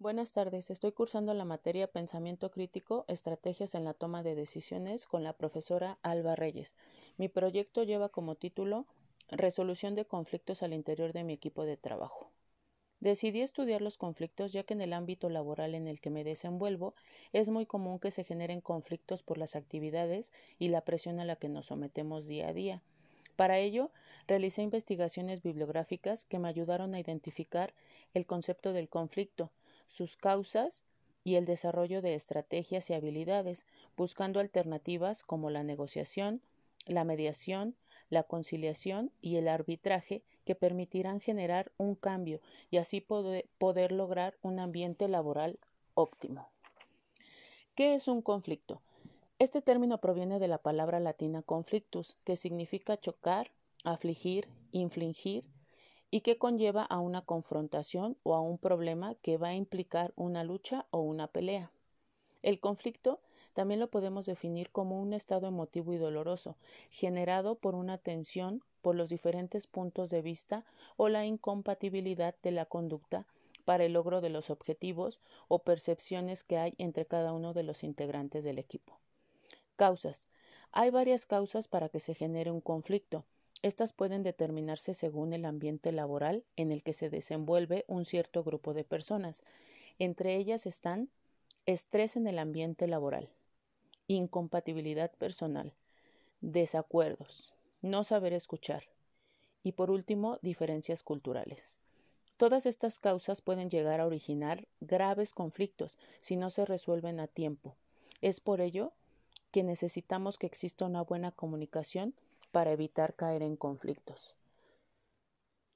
Buenas tardes, estoy cursando la materia Pensamiento Crítico, Estrategias en la Toma de Decisiones con la profesora Alba Reyes. Mi proyecto lleva como título Resolución de conflictos al interior de mi equipo de trabajo. Decidí estudiar los conflictos ya que en el ámbito laboral en el que me desenvuelvo es muy común que se generen conflictos por las actividades y la presión a la que nos sometemos día a día. Para ello, realicé investigaciones bibliográficas que me ayudaron a identificar el concepto del conflicto, sus causas y el desarrollo de estrategias y habilidades, buscando alternativas como la negociación, la mediación, la conciliación y el arbitraje que permitirán generar un cambio y así poder, lograr un ambiente laboral óptimo. ¿Qué es un conflicto? Este término proviene de la palabra latina conflictus, que significa chocar, afligir, infligir y que conlleva a una confrontación o a un problema que va a implicar una lucha o una pelea. El conflicto también lo podemos definir como un estado emotivo y doloroso, generado por una tensión por los diferentes puntos de vista o la incompatibilidad de la conducta para el logro de los objetivos o percepciones que hay entre cada uno de los integrantes del equipo. Causas. Hay varias causas para que se genere un conflicto. Estas pueden determinarse según el ambiente laboral en el que se desenvuelve un cierto grupo de personas. Entre ellas están estrés en el ambiente laboral, incompatibilidad personal, desacuerdos, no saber escuchar y por último diferencias culturales. Todas estas causas pueden llegar a originar graves conflictos si no se resuelven a tiempo. Es por ello que necesitamos que exista una buena comunicación para evitar caer en conflictos.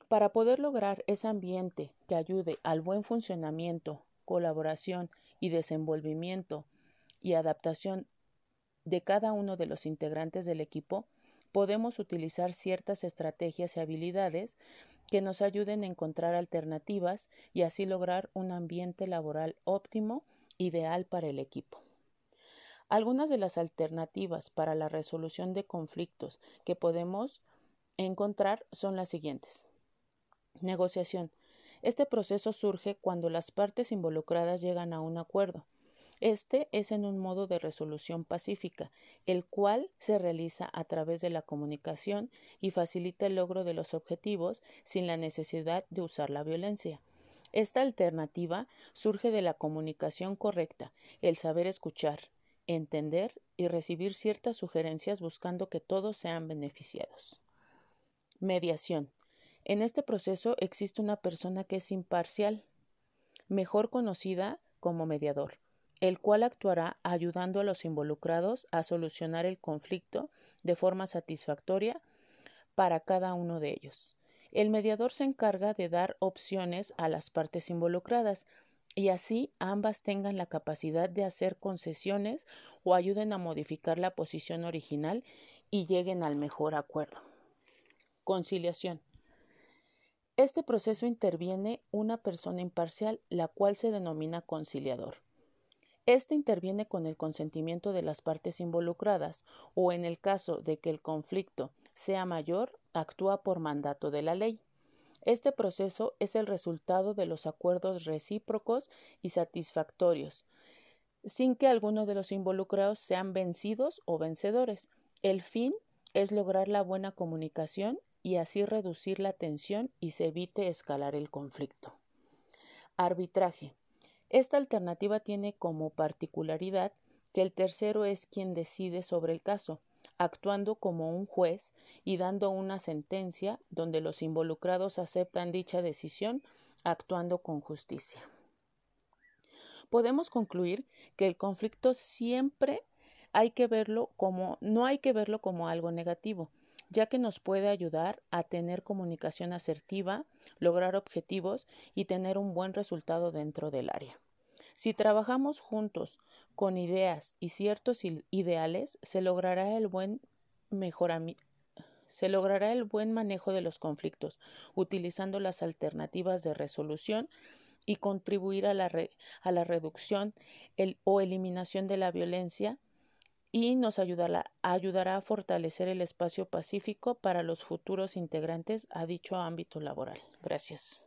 Para poder lograr ese ambiente que ayude al buen funcionamiento, colaboración y desenvolvimiento y adaptación de cada uno de los integrantes del equipo, podemos utilizar ciertas estrategias y habilidades que nos ayuden a encontrar alternativas y así lograr un ambiente laboral óptimo, ideal para el equipo. Algunas de las alternativas para la resolución de conflictos que podemos encontrar son las siguientes. Negociación. Este proceso surge cuando las partes involucradas llegan a un acuerdo. Este es en un modo de resolución pacífica, el cual se realiza a través de la comunicación y facilita el logro de los objetivos sin la necesidad de usar la violencia. Esta alternativa surge de la comunicación correcta, el saber escuchar, entender y recibir ciertas sugerencias buscando que todos sean beneficiados. Mediación. En este proceso existe una persona que es imparcial, mejor conocida como mediador, el cual actuará ayudando a los involucrados a solucionar el conflicto de forma satisfactoria para cada uno de ellos. El mediador se encarga de dar opciones a las partes involucradas, y así ambas tengan la capacidad de hacer concesiones o ayuden a modificar la posición original y lleguen al mejor acuerdo. Conciliación. Este proceso interviene una persona imparcial, la cual se denomina conciliador. Este interviene con el consentimiento de las partes involucradas o en el caso de que el conflicto sea mayor, actúa por mandato de la ley. Este proceso es el resultado de los acuerdos recíprocos y satisfactorios, sin que alguno de los involucrados sean vencidos o vencedores. El fin es lograr la buena comunicación y así reducir la tensión y se evite escalar el conflicto. Arbitraje. Esta alternativa tiene como particularidad que el tercero es quien decide sobre el caso, actuando como un juez y dando una sentencia donde los involucrados aceptan dicha decisión, actuando con justicia. Podemos concluir que el conflicto siempre hay que verlo como no hay que verlo como algo negativo, ya que nos puede ayudar a tener comunicación asertiva, lograr objetivos y tener un buen resultado dentro del área. Si trabajamos juntos con ideas y ciertos ideales, se logrará el buen se logrará el buen manejo de los conflictos, utilizando las alternativas de resolución y contribuir a la, a la reducción o eliminación de la violencia y nos ayudará a fortalecer el espacio pacífico para los futuros integrantes a dicho ámbito laboral. Gracias.